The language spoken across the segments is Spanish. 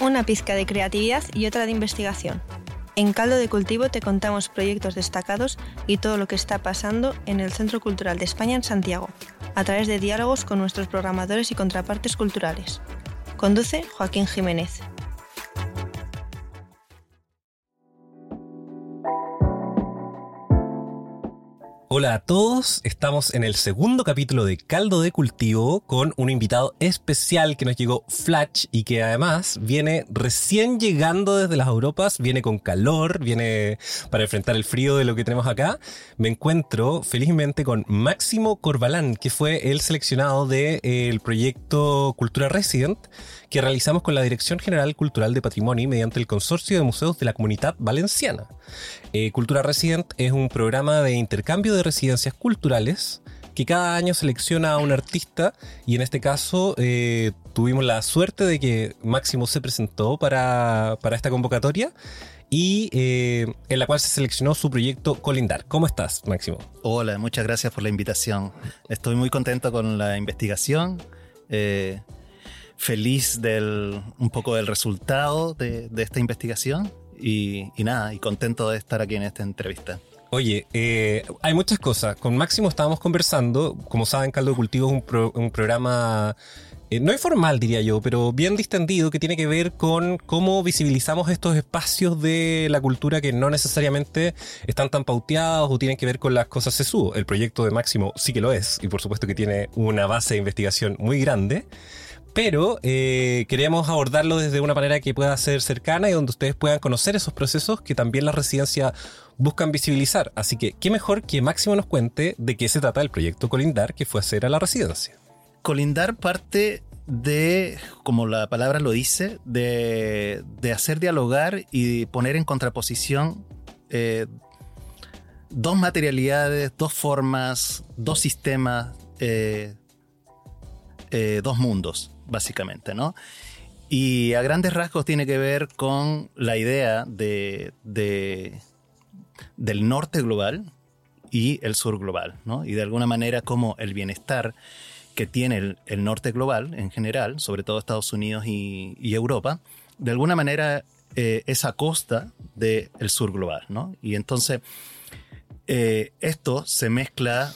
una pizca de creatividad y otra de investigación. En Caldo de Cultivo te contamos proyectos destacados y todo lo que está pasando en el Centro Cultural de España en Santiago, a través de diálogos con nuestros programadores y contrapartes culturales. Conduce Joaquín Jiménez. Hola a todos, estamos en el segundo capítulo de Caldo de Cultivo con un invitado especial que nos llegó Flash y que además viene recién llegando desde las Europas, viene con calor, viene para enfrentar el frío de lo que tenemos acá. Me encuentro felizmente con Máximo Corbalán, que fue el seleccionado del de, proyecto Cultura Resident que realizamos con la Dirección General Cultural de Patrimonio mediante el Consorcio de Museos de la Comunidad Valenciana. Eh, Cultura Resident es un programa de intercambio de residencias culturales que cada año selecciona a un artista y en este caso eh, tuvimos la suerte de que Máximo se presentó para, esta convocatoria y eh, en la cual se seleccionó su proyecto Colindar. ¿Cómo estás, Máximo? Hola, muchas gracias por la invitación. Estoy muy contento con la investigación feliz del un poco del resultado de, esta investigación y, nada, y contento de estar aquí en esta entrevista. Oye, eh, hay muchas cosas. Con Máximo estábamos conversando. Como saben, Caldo de Cultivo es un, programa eh, no informal, diría yo, pero bien distendido que tiene que ver con cómo visibilizamos estos espacios de la cultura que no necesariamente están tan pauteados o tienen que ver con las cosas sesudo. El proyecto de Máximo sí que lo es y por supuesto que tiene una base de investigación muy grande pero eh, queremos abordarlo desde una manera que pueda ser cercana y donde ustedes puedan conocer esos procesos que también las residencias buscan visibilizar. Así que, ¿qué mejor que Máximo nos cuente de qué se trata el proyecto Colindar que fue hacer a la residencia? Colindar parte de, como la palabra lo dice, de, hacer dialogar y poner en contraposición eh, dos materialidades, dos formas, dos sistemas, eh, dos mundos básicamente, ¿no? Y a grandes rasgos tiene que ver con la idea de, del norte global y el sur global, ¿no? Y de alguna manera como el bienestar que tiene el, norte global en general, sobre todo Estados Unidos y, Europa, de alguna manera eh, es a costa del sur global, ¿no? Y entonces eh, esto se mezcla,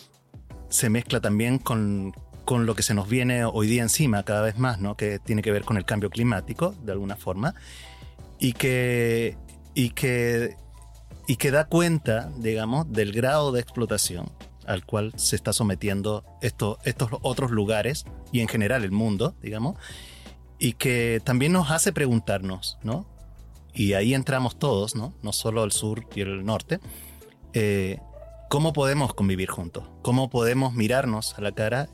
se mezcla también con, con lo que se nos viene hoy día encima cada vez más, ¿no? que tiene que ver con el cambio climático, de alguna forma, y que, y que, y que da cuenta, digamos, del grado de explotación al cual se está sometiendo esto, estos otros lugares y en general el mundo, digamos, y que también nos hace preguntarnos, ¿no? Y ahí entramos todos, ¿no? No solo el sur y el norte. Eh, ¿Cómo podemos convivir juntos? ¿Cómo podemos mirarnos a la cara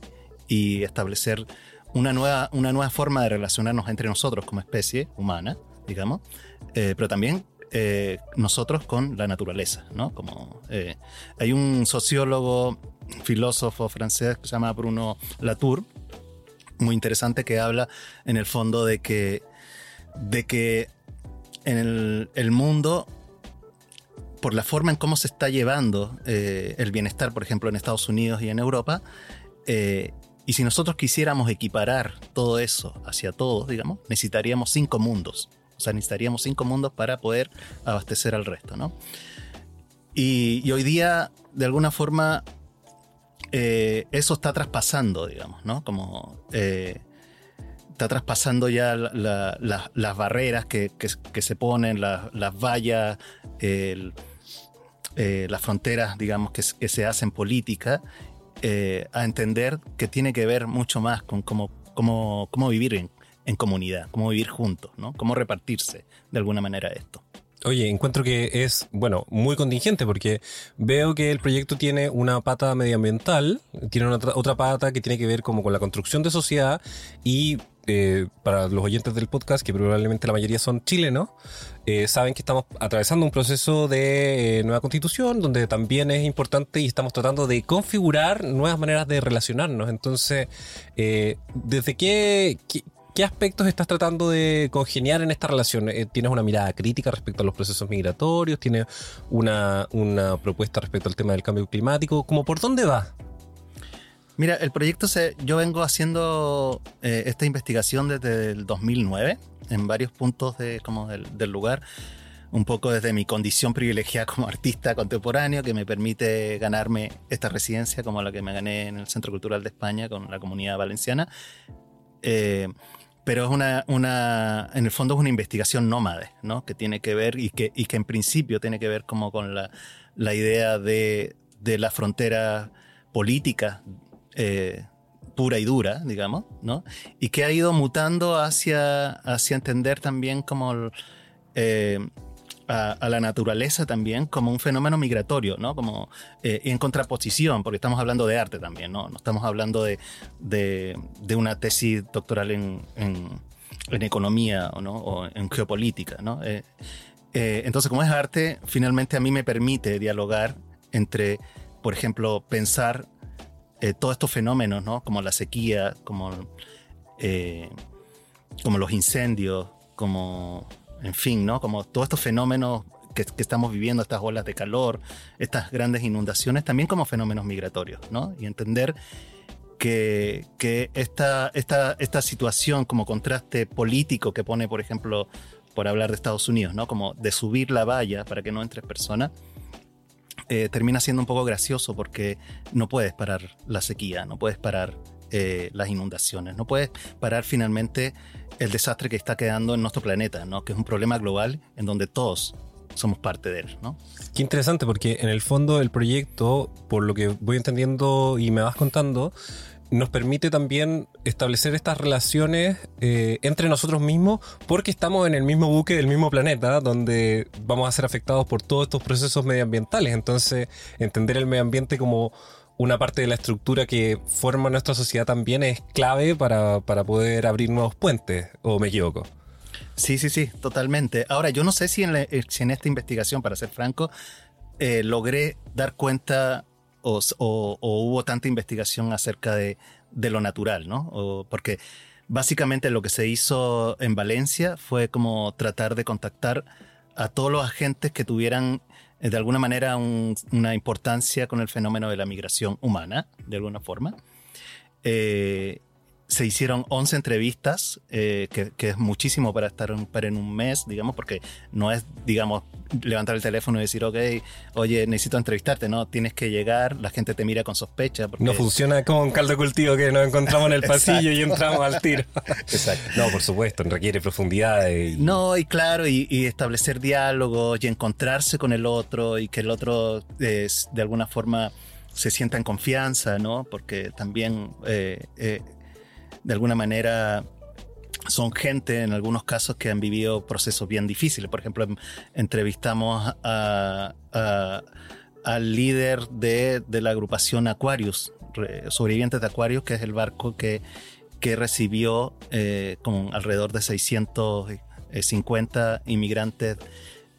y establecer una nueva, una nueva forma de relacionarnos entre nosotros como especie humana, digamos, eh, pero también eh, nosotros con la naturaleza, ¿no? Como, eh, hay un sociólogo, filósofo francés que se llama Bruno Latour, muy interesante, que habla en el fondo de que, de que en el, el mundo por la forma en cómo se está llevando el bienestar, por ejemplo, en Estados Unidos y en Europa, y si nosotros quisiéramos equiparar todo eso hacia todos, digamos, necesitaríamos cinco mundos. O sea, necesitaríamos cinco mundos para poder abastecer al resto, ¿no? Y, hoy día, de alguna forma, eh, eso está traspasando, digamos, ¿no? Como eh, está traspasando ya las barreras que, se ponen, las vallas, eh, las fronteras, digamos, que, se hacen política eh, a entender que tiene que ver mucho más con cómo, cómo, cómo vivir en, comunidad, cómo vivir juntos, ¿no? Cómo repartirse de alguna manera esto. Oye, encuentro que es, bueno, muy contingente porque veo que el proyecto tiene una pata medioambiental, tiene otra, otra pata que tiene que ver como con la construcción de sociedad y eh, para los oyentes del podcast, que probablemente la mayoría son chilenos, eh, saben que estamos atravesando un proceso de eh, nueva constitución, donde también es importante y estamos tratando de configurar nuevas maneras de relacionarnos. Entonces, ¿desde qué, qué, aspectos estás tratando de congeniar en esta relación? ¿Tienes una mirada crítica respecto a los procesos migratorios? ¿Tienes una, una propuesta respecto al tema del cambio climático? ¿Cómo por dónde va? Mira, el proyecto se, yo vengo haciendo eh, esta investigación desde el 2009, en varios puntos de, como del, del lugar un poco desde mi condición privilegiada como artista contemporáneo que me permite ganarme esta residencia como la que me gané en el Centro Cultural de España con la comunidad valenciana. Eh, pero es una, una, en el fondo es una investigación nómade, ¿no? Que tiene que ver y que, y que en principio tiene que ver como con la, la idea de, de la frontera política eh, pura y dura, digamos, ¿no? Y que ha ido mutando hacia, hacia entender también como eh, a, la naturaleza también como un fenómeno migratorio, ¿no? Como eh, en contraposición, porque estamos hablando de arte también, ¿no? No estamos hablando de, de, una tesis doctoral en, en, economía ¿no? o en geopolítica, ¿no? Entonces, como es arte, finalmente a mí me permite dialogar entre, por ejemplo, pensar todos estos fenómenos, ¿no? Como la sequía, como, como los incendios, como en fin, ¿no? Como todos estos fenómenos que, estamos viviendo, estas olas de calor, estas grandes inundaciones, también como fenómenos migratorios, ¿no? Y entender que, que esta, esta, esta situación como contraste político que pone, por ejemplo, por hablar de Estados Unidos, ¿no? Como de subir la valla para que no entres personas, eh, termina siendo un poco gracioso porque no puedes parar la sequía, no puedes parar eh, las inundaciones, no puedes parar finalmente el desastre que está quedando en nuestro planeta, ¿no? que es un problema global en donde todos somos parte de él. ¿no? Qué interesante, porque en el fondo el proyecto, por lo que voy entendiendo y me vas contando, nos permite también establecer estas relaciones eh, entre nosotros mismos porque estamos en el mismo buque del mismo planeta donde vamos a ser afectados por todos estos procesos medioambientales. Entonces, entender el medio ambiente como una parte de la estructura que forma nuestra sociedad también es clave para, poder abrir nuevos puentes, ¿o me equivoco? Sí, sí, sí, totalmente. Ahora, yo no sé si en, eh, en esta investigación, para ser franco, eh, logré dar cuenta o, hubo tanta investigación acerca de, lo natural, ¿no? porque básicamente lo que se hizo en Valencia fue como tratar de contactar a todos los agentes que tuvieran eh, de alguna manera una importancia con el fenómeno de la migración humana, de alguna forma. Eh, se hicieron 11 entrevistas, eh, que, es muchísimo para estar en un mes, digamos, porque no es, digamos, levantar el teléfono y decir, ok, oye, necesito entrevistarte, no, tienes que llegar, la gente te mira con sospecha. No funciona como un caldo cultivo que nos encontramos en el pasillo y entramos al tiro. Exacto. No, por supuesto, requiere profundidad. Y... No, y claro, y, establecer diálogos y encontrarse con el otro y que el otro es, de alguna forma se sienta en confianza, ¿no? Porque también... Eh, eh, de alguna manera son gente en algunos casos que han vivido procesos bien difíciles. Por ejemplo, entrevistamos a, al líder de, la agrupación Aquarius, sobrevivientes de Aquarius, que es el barco que, que recibió eh, con alrededor de 650 inmigrantes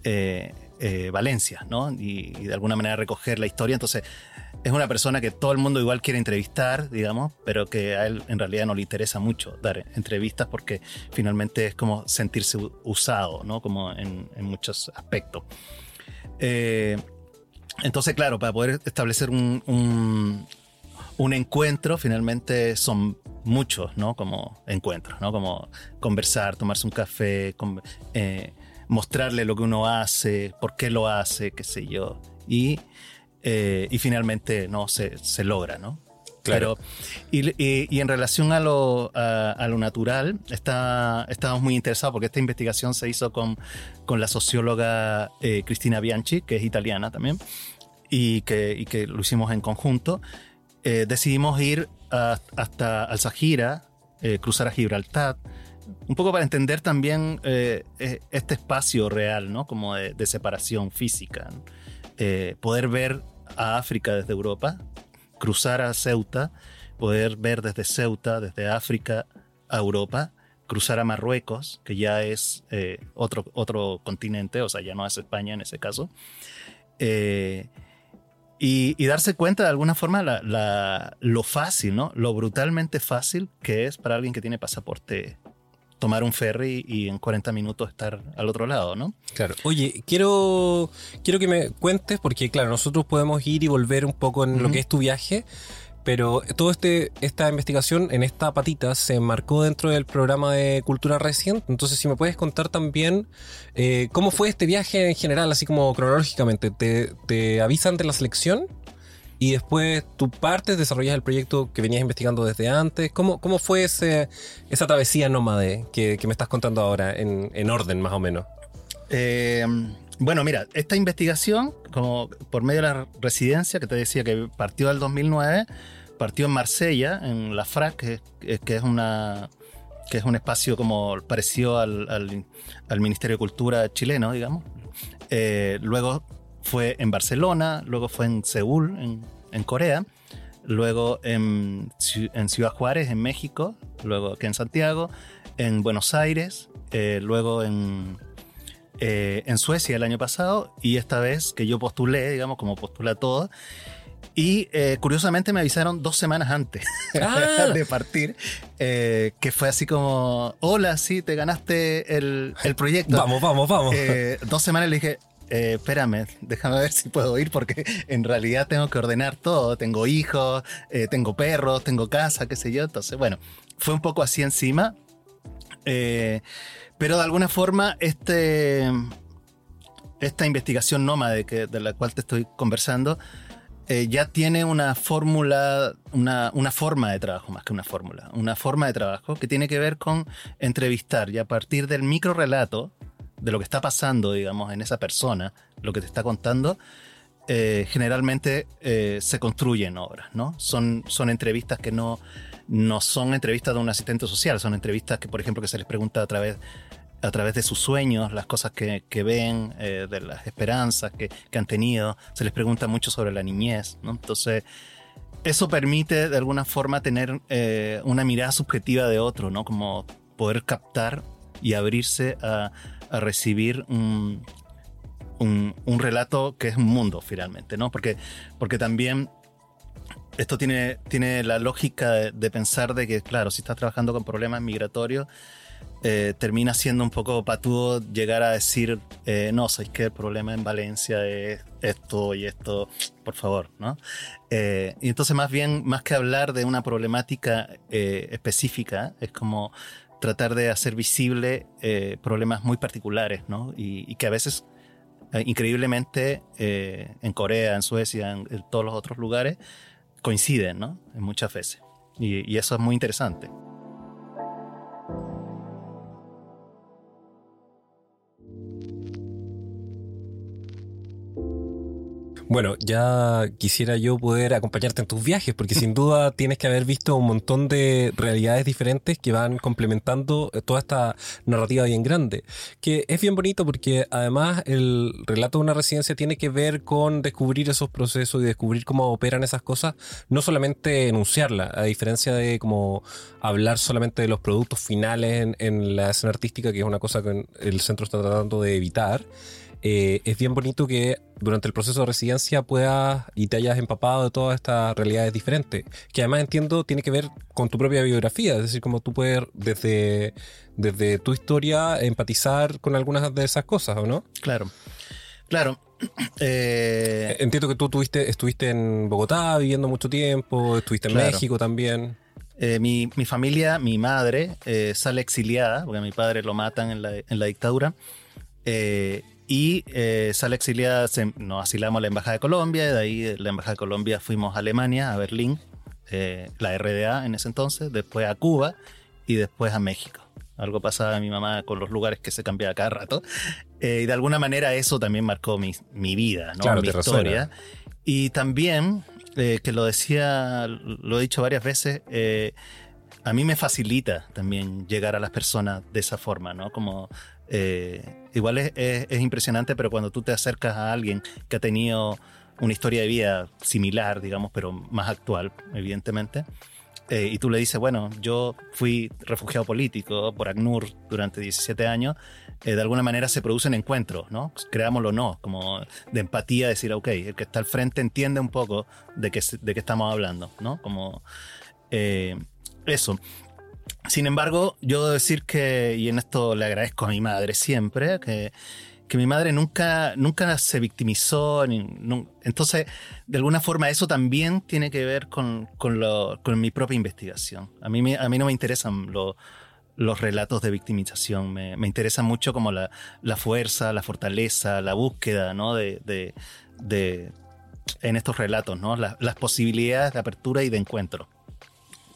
eh, eh, Valencia, ¿no? Y, de alguna manera recoger la historia. Entonces, es una persona que todo el mundo igual quiere entrevistar, digamos, pero que a él en realidad no le interesa mucho dar entrevistas porque finalmente es como sentirse usado, ¿no? Como en, muchos aspectos. Eh, entonces, claro, para poder establecer un, un, encuentro, finalmente son muchos, ¿no? Como encuentros, ¿no? Como conversar, tomarse un café, eh, mostrarle lo que uno hace, por qué lo hace, qué sé yo. Y eh, y finalmente no se, se logra, ¿no? Claro. y, y, en relación a lo, a, lo natural, está, estamos muy interesados porque esta investigación se hizo con, con la socióloga eh, Cristina Bianchi, que es italiana también, y que, y que lo hicimos en conjunto. Eh, decidimos ir hasta Alzajira, cruzar a Gibraltar, un poco para entender también este espacio real, ¿no? Como de, separación física. poder ver a África desde Europa, cruzar a Ceuta, poder ver desde Ceuta, desde África a Europa, cruzar a Marruecos, que ya es eh, otro, otro continente, o sea, ya no es España en ese caso, eh, y, darse cuenta de alguna forma la, lo fácil, ¿no? Lo brutalmente fácil que es para alguien que tiene pasaporte tomar un ferry y en 40 minutos estar al otro lado, ¿no? Claro. Oye, quiero, quiero que me cuentes, porque claro, nosotros podemos ir y volver un poco en lo que es tu viaje, Pero todo este, esta investigación en esta patita se marcó dentro del programa de Cultura Reciente. Entonces, si me puedes contar también eh, cómo fue este viaje en general, así como cronológicamente. ¿Te, te avisan de la selección? Y después tú partes, desarrollas el proyecto que venías investigando desde antes. ¿Cómo, cómo fue ese, esa travesía nómade que, me estás contando ahora, en, en orden más o menos? Eh, bueno, mira, esta investigación, como por medio de la residencia que te decía que partió del 2009, partió en Marsella, en la FRAC, que, que es una que es un espacio como parecido al, al, Ministerio de Cultura chileno, digamos. Eh, luego fue en Barcelona, luego fue en Seúl, en, en Corea, luego en, en, Ciudad Juárez, en México, luego aquí en Santiago, en Buenos Aires, eh, luego en eh, en Suecia el año pasado y esta vez que yo postulé, digamos, como postula todo. Y eh, curiosamente me avisaron dos semanas antes ah. de partir, eh, que fue así como, hola, sí, te ganaste el, el proyecto. Vamos, vamos, vamos. dos semanas le dije, espérame, déjame ver si puedo ir porque en realidad tengo que ordenar todo. Tengo hijos, tengo perros, tengo casa, qué sé yo. Entonces, bueno, fue un poco así encima. Pero de alguna forma, este, esta investigación nómade que, de la cual te estoy conversando, eh, ya tiene una fórmula, una, una, forma de trabajo más que una fórmula, una forma de trabajo que tiene que ver con entrevistar y a partir del micro relato de lo que está pasando, digamos, en esa persona, lo que te está contando, eh, generalmente eh, se construyen obras, ¿no? Son, son entrevistas que no, no son entrevistas de un asistente social, son entrevistas que, por ejemplo, que se les pregunta a través a través de sus sueños, las cosas que, ven, eh, de las esperanzas que, han tenido. Se les pregunta mucho sobre la niñez, ¿no? Entonces, eso permite de alguna forma tener una mirada subjetiva de otro, ¿no? Como poder captar y abrirse a, recibir un, un, relato que es un mundo finalmente, ¿no? Porque, porque también esto tiene, tiene la lógica de, pensar de que, claro, si estás trabajando con problemas migratorios, eh, termina siendo un poco patudo llegar a decir, eh, no, sabéis que el problema en Valencia es esto y esto, por favor, ¿no? Eh, y entonces más bien, más que hablar de una problemática específica, es como tratar de hacer visible problemas muy particulares, ¿no? Y, que a veces, increíblemente, en Corea, en Suecia, en, todos los otros lugares, coinciden, ¿no? En muchas veces. y eso es muy interesante. Bueno, ya quisiera yo poder acompañarte en tus viajes, porque sin duda tienes que haber visto un montón de realidades diferentes que van complementando toda esta narrativa bien grande. Que es bien bonito porque además el relato de una residencia tiene que ver con descubrir esos procesos y descubrir cómo operan esas cosas, no solamente enunciarla, a diferencia de como hablar solamente de los productos finales en, en la escena artística, que es una cosa que el centro está tratando de evitar. Eh, es bien bonito que durante el proceso de residencia puedas y te hayas empapado de todas estas realidades diferentes, que además entiendo tiene que ver con tu propia biografía, es decir, como tú puedes desde, desde tu historia empatizar con algunas de esas cosas, ¿o no? Claro, claro. Eh, entiendo que tú tuviste, estuviste en Bogotá viviendo mucho tiempo, estuviste en México también. Eh, mi, mi, familia, mi madre, sale exiliada, porque a mi padre lo matan en la, en la dictadura. Eh, y eh, sale exiliada, nos asilamos a la Embajada de Colombia, y de ahí de la Embajada de Colombia fuimos a Alemania, a Berlín, eh, la RDA en ese entonces, después a Cuba y después a México. Algo pasaba a mi mamá con los lugares que se cambiaba cada rato. Eh, y de alguna manera eso también marcó mi, mi vida, ¿no? mi historia. Y también, que lo decía, lo he dicho varias veces, a mí me facilita también llegar a las personas de esa forma, ¿no? Como eh, igual es, impresionante, pero cuando tú te acercas a alguien que ha tenido una historia de vida similar, digamos, pero más actual, evidentemente, eh, y tú le dices, bueno, yo fui refugiado político por ACNUR durante 17 años, eh, de alguna manera se producen encuentros, ¿no? Creámoslo o no, como de empatía, decir, ok, el que está al frente entiende un poco de qué, de qué estamos hablando, ¿no? Como eso. Sin embargo, yo debo decir que, y en esto le agradezco a mi madre siempre, que, que mi madre nunca, nunca se victimizó. entonces, de alguna forma, eso también tiene que ver con, con, mi propia investigación. A mí, a mí no me interesan los relatos de victimización. Me, me interesa mucho como la, la, fuerza, la fortaleza, la búsqueda ¿no? de, de, de en estos relatos, ¿no? las posibilidades de apertura y de encuentro.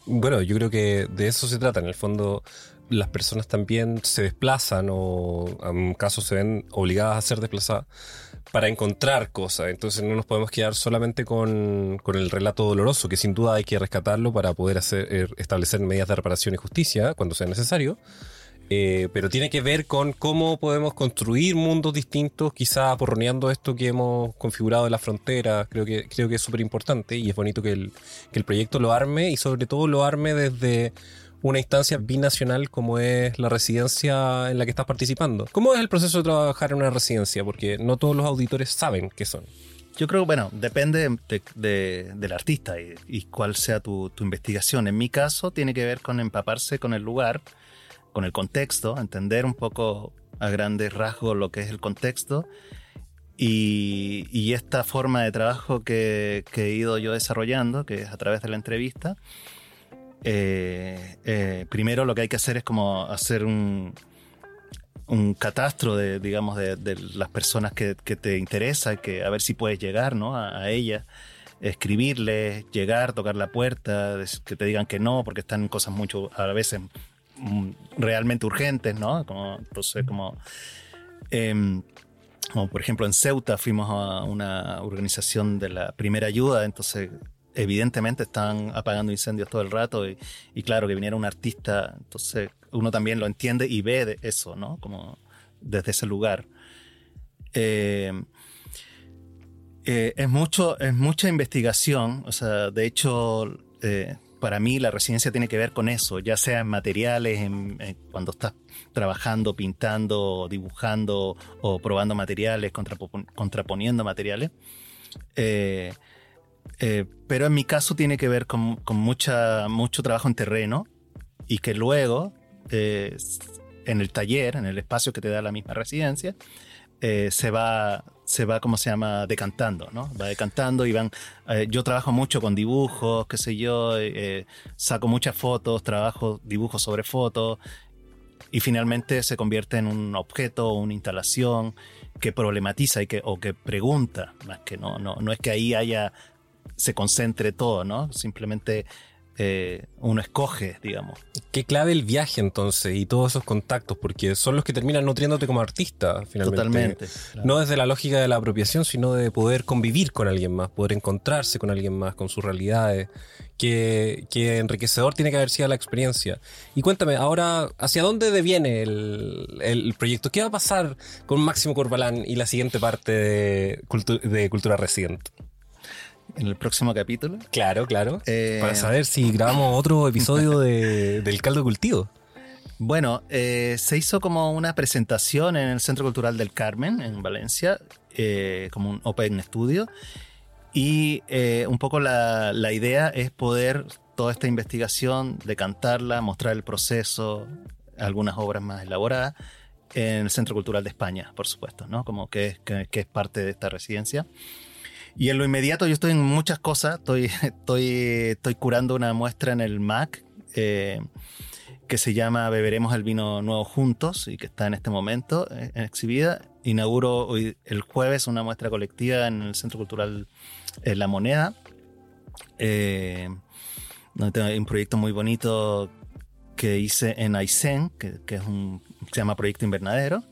Bueno, yo creo que de eso se trata. En el fondo, las personas también se desplazan o en casos se ven obligadas a ser desplazadas para encontrar cosas. Entonces no nos podemos quedar solamente con, el relato doloroso, que sin duda hay que rescatarlo para poder hacer, er, establecer medidas de reparación y justicia cuando sea necesario. Eh, pero tiene que ver con cómo podemos construir mundos distintos, quizá aporroneando esto que hemos configurado en la frontera. Creo que, creo que es súper importante y es bonito que el, que el proyecto lo arme y sobre todo lo arme desde una instancia binacional como es la residencia en la que estás participando. ¿Cómo es el proceso de trabajar en una residencia? Porque no todos los auditores saben qué son. Yo creo, bueno, depende del artista y, cuál sea tu, investigación. En mi caso, tiene que ver con empaparse con el lugar, con el contexto, entender un poco a grandes rasgos lo que es el contexto y, esta forma de trabajo que, he ido yo desarrollando, que es a través de la entrevista, eh, eh, primero lo que hay que hacer es como hacer un, un catastro de, digamos, de, las personas que, te interesa, que a ver si puedes llegar ¿no? a, a ellas, escribirles, llegar, tocar la puerta, que te digan que no, porque están en cosas mucho, a veces realmente urgentes, ¿no? Como, entonces, como, em, como por ejemplo en Ceuta fuimos a una organización de la primera ayuda, entonces evidentemente están apagando incendios todo el rato y, claro que viniera un artista, entonces uno también lo entiende y ve eso, ¿no? Como desde ese lugar. Eh, eh, es, mucho, es mucha investigación, o sea, de hecho, eh, para mí la residencia tiene que ver con eso, ya sea en materiales, en, cuando estás trabajando, pintando, dibujando o probando materiales, contraponiendo materiales. Eh, pero en mi caso tiene que ver con, mucha, mucho trabajo en terreno y que luego eh, en el taller, en el espacio que te da la misma residencia, eh, se va, se va, ¿cómo se llama?, decantando, ¿no? Va decantando y van... yo trabajo mucho con dibujos, qué sé yo, saco muchas fotos, trabajo dibujos sobre fotos y finalmente se convierte en un objeto una instalación que problematiza y que, o que pregunta, más que no, no, no es que ahí haya se concentre todo, ¿no? Simplemente eh, uno escoge, digamos. Qué clave el viaje entonces y todos esos contactos, porque son los que terminan nutriéndote como artista, finalmente. Totalmente. No desde la lógica de la apropiación, sino de poder convivir con alguien más, poder encontrarse con alguien más, con sus realidades. Que, enriquecedor tiene que haber sido la experiencia. Y cuéntame, ahora, ¿hacia dónde deviene el, el proyecto? ¿Qué va a pasar con Máximo Corbalán y la siguiente parte de, de Cultura Residente? En el próximo capítulo. Claro, claro. Eh, Para saber si grabamos otro episodio de, del caldo de cultivo. Bueno, eh, se hizo como una presentación en el Centro Cultural del Carmen, en Valencia, eh, como un Open Studio. Y un poco la, la, idea es poder toda esta investigación, decantarla, mostrar el proceso, algunas obras más elaboradas, en el Centro Cultural de España, por supuesto, ¿no? Como que, que, que es parte de esta residencia. Y en lo inmediato yo estoy en muchas cosas. Estoy, estoy, estoy curando una muestra en el MAC eh, que se llama Beberemos el vino nuevo juntos y que está en este momento eh, exhibida. Inauguro el jueves una muestra colectiva en el Centro Cultural eh, La Moneda. donde tengo un proyecto muy bonito que hice en Aysén, que, que es un, se llama Proyecto Invernadero.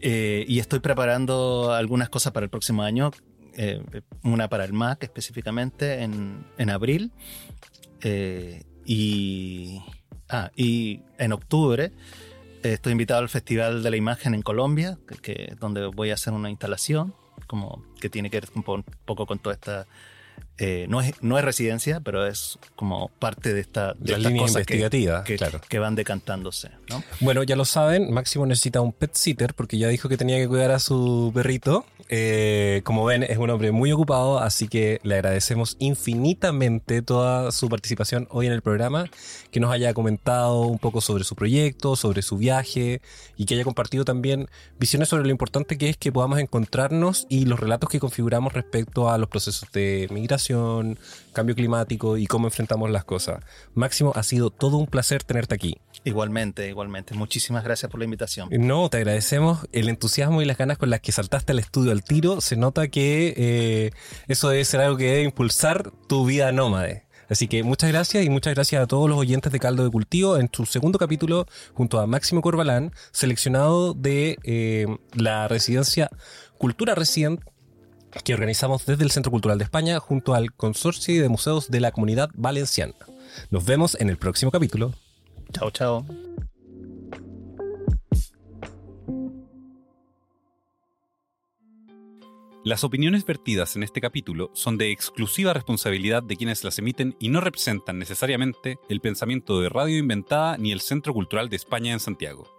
y estoy preparando algunas cosas para el próximo año eh, una para el MAC específicamente en, en abril. Eh, y, ah, y en octubre eh, estoy invitado al Festival de la Imagen en Colombia, que, donde voy a hacer una instalación como que tiene que ver un, poco con toda esta eh, no, es, no es residencia, pero es como parte de, esta, de Las estas líneas cosas que, investigativas, que, claro. que van decantándose. ¿no? Bueno, ya lo saben, Máximo necesita un pet sitter porque ya dijo que tenía que cuidar a su perrito. Eh, como ven, es un hombre muy ocupado, así que le agradecemos infinitamente toda su participación hoy en el programa, que nos haya comentado un poco sobre su proyecto, sobre su viaje y que haya compartido también visiones sobre lo importante que es que podamos encontrarnos y los relatos que configuramos respecto a los procesos de migración, cambio climático y cómo enfrentamos las cosas. Máximo, ha sido todo un placer tenerte aquí. Igualmente, igualmente. Muchísimas gracias por la invitación. No, te agradecemos el entusiasmo y las ganas con las que saltaste al estudio al tiro. Se nota que eh, eso debe ser algo que debe impulsar tu vida nómade. Así que muchas gracias y muchas gracias a todos los oyentes de Caldo de Cultivo en su segundo capítulo junto a Máximo Corbalán, seleccionado de eh, la residencia Cultura Resident que organizamos desde el Centro Cultural de España junto al Consorcio de Museos de la Comunidad Valenciana. Nos vemos en el próximo capítulo. Chao, chao. Las opiniones vertidas en este capítulo son de exclusiva responsabilidad de quienes las emiten y no representan necesariamente el pensamiento de Radio Inventada ni el Centro Cultural de España en Santiago.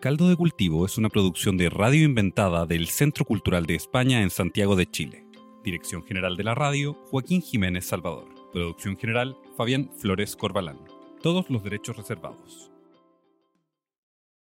Caldo de Cultivo es una producción de Radio Inventada del Centro Cultural de España en Santiago de Chile. Dirección General de la Radio, Joaquín Jiménez Salvador. Producción General, Fabián Flores Corbalán. Todos los derechos reservados.